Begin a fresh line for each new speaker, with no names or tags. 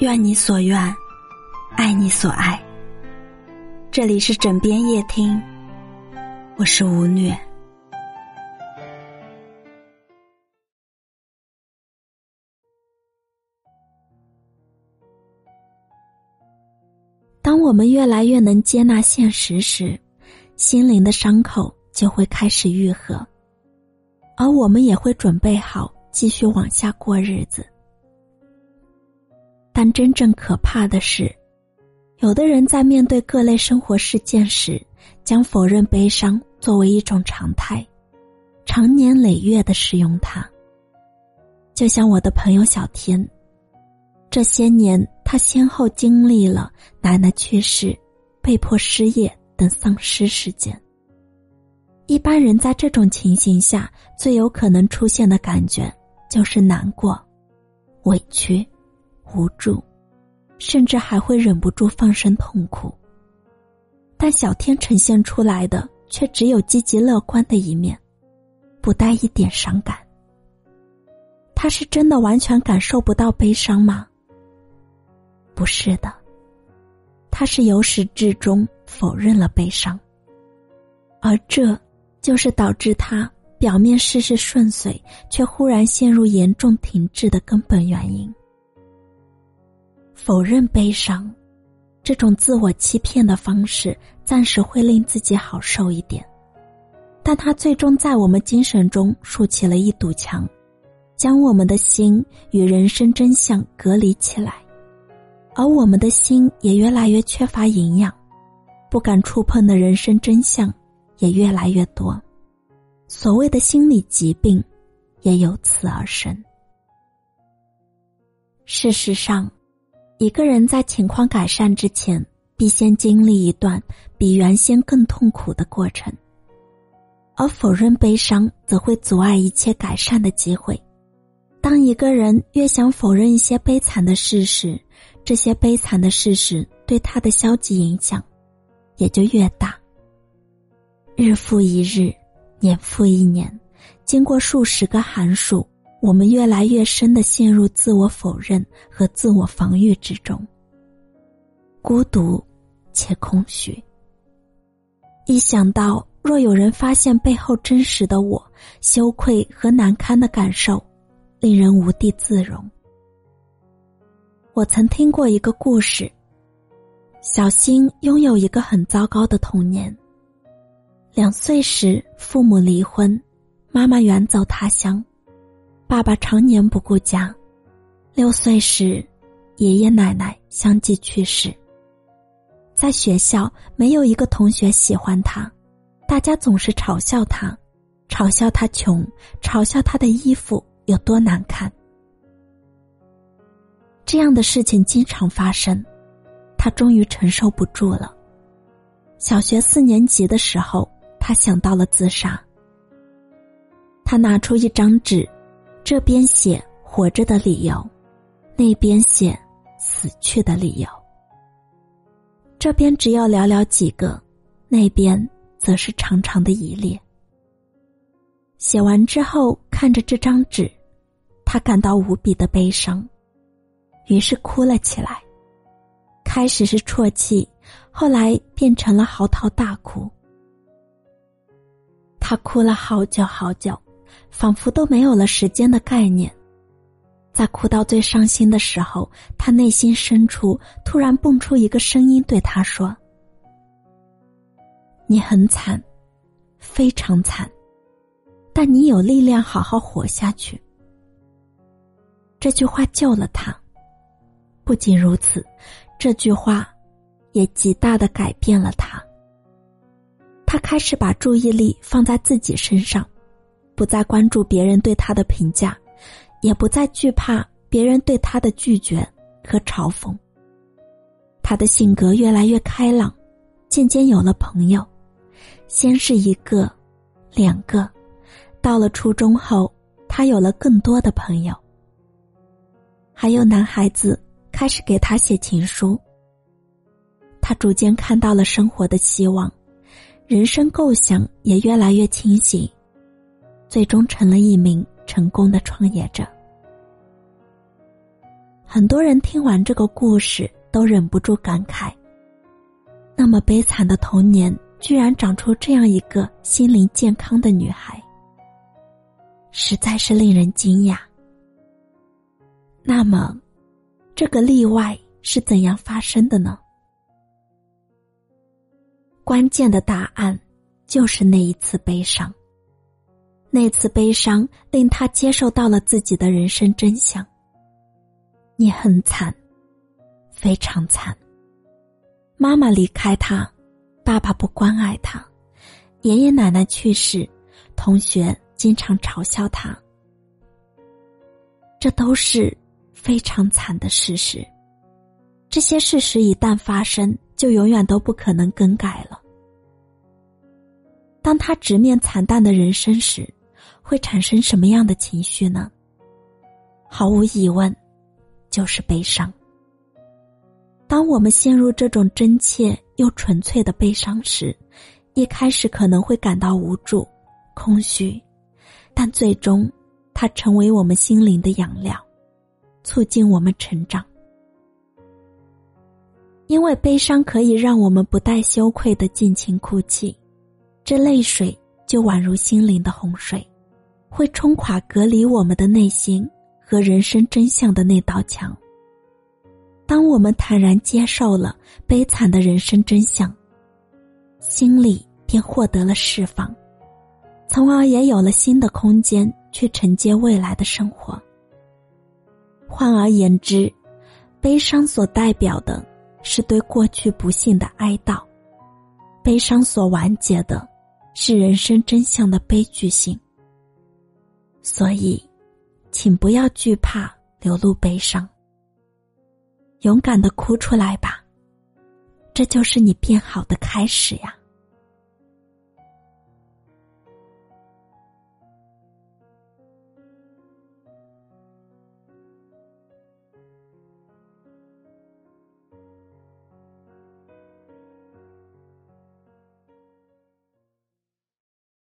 愿你所愿，爱你所爱。这里是枕边夜听，我是吴虐。当我们越来越能接纳现实时，心灵的伤口就会开始愈合，而我们也会准备好继续往下过日子。但真正可怕的是，有的人在面对各类生活事件时，将否认悲伤作为一种常态，长年累月的使用它。就像我的朋友小天，这些年他先后经历了奶奶去世、被迫失业等丧失事件。一般人在这种情形下，最有可能出现的感觉就是难过、委屈。无助，甚至还会忍不住放声痛哭。但小天呈现出来的却只有积极乐观的一面，不带一点伤感。他是真的完全感受不到悲伤吗？不是的，他是由始至终否认了悲伤，而这就是导致他表面事事顺遂，却忽然陷入严重停滞的根本原因。否认悲伤，这种自我欺骗的方式，暂时会令自己好受一点，但它最终在我们精神中竖起了一堵墙，将我们的心与人生真相隔离起来，而我们的心也越来越缺乏营养，不敢触碰的人生真相也越来越多，所谓的心理疾病，也由此而生。事实上。一个人在情况改善之前，必先经历一段比原先更痛苦的过程，而否认悲伤则会阻碍一切改善的机会。当一个人越想否认一些悲惨的事实，这些悲惨的事实对他的消极影响也就越大。日复一日，年复一年，经过数十个寒暑。我们越来越深的陷入自我否认和自我防御之中，孤独且空虚。一想到若有人发现背后真实的我，羞愧和难堪的感受，令人无地自容。我曾听过一个故事：小新拥有一个很糟糕的童年。两岁时，父母离婚，妈妈远走他乡。爸爸常年不顾家，六岁时，爷爷奶奶相继去世。在学校，没有一个同学喜欢他，大家总是嘲笑他，嘲笑他穷，嘲笑他的衣服有多难看。这样的事情经常发生，他终于承受不住了。小学四年级的时候，他想到了自杀。他拿出一张纸。这边写活着的理由，那边写死去的理由。这边只有寥寥几个，那边则是长长的一列。写完之后，看着这张纸，他感到无比的悲伤，于是哭了起来。开始是啜泣，后来变成了嚎啕大哭。他哭了好久好久。仿佛都没有了时间的概念，在哭到最伤心的时候，他内心深处突然蹦出一个声音，对他说：“你很惨，非常惨，但你有力量好好活下去。”这句话救了他。不仅如此，这句话也极大的改变了他。他开始把注意力放在自己身上。不再关注别人对他的评价，也不再惧怕别人对他的拒绝和嘲讽。他的性格越来越开朗，渐渐有了朋友，先是一个，两个，到了初中后，他有了更多的朋友。还有男孩子开始给他写情书。他逐渐看到了生活的希望，人生构想也越来越清晰。最终成了一名成功的创业者。很多人听完这个故事，都忍不住感慨：那么悲惨的童年，居然长出这样一个心灵健康的女孩，实在是令人惊讶。那么，这个例外是怎样发生的呢？关键的答案就是那一次悲伤。那次悲伤令他接受到了自己的人生真相。你很惨，非常惨。妈妈离开他，爸爸不关爱他，爷爷奶奶去世，同学经常嘲笑他。这都是非常惨的事实。这些事实一旦发生，就永远都不可能更改了。当他直面惨淡的人生时，会产生什么样的情绪呢？毫无疑问，就是悲伤。当我们陷入这种真切又纯粹的悲伤时，一开始可能会感到无助、空虚，但最终，它成为我们心灵的养料，促进我们成长。因为悲伤可以让我们不带羞愧的尽情哭泣，这泪水就宛如心灵的洪水。会冲垮隔离我们的内心和人生真相的那道墙。当我们坦然接受了悲惨的人生真相，心里便获得了释放，从而也有了新的空间去承接未来的生活。换而言之，悲伤所代表的是对过去不幸的哀悼，悲伤所完结的是人生真相的悲剧性。所以，请不要惧怕流露悲伤，勇敢的哭出来吧，这就是你变好的开始呀。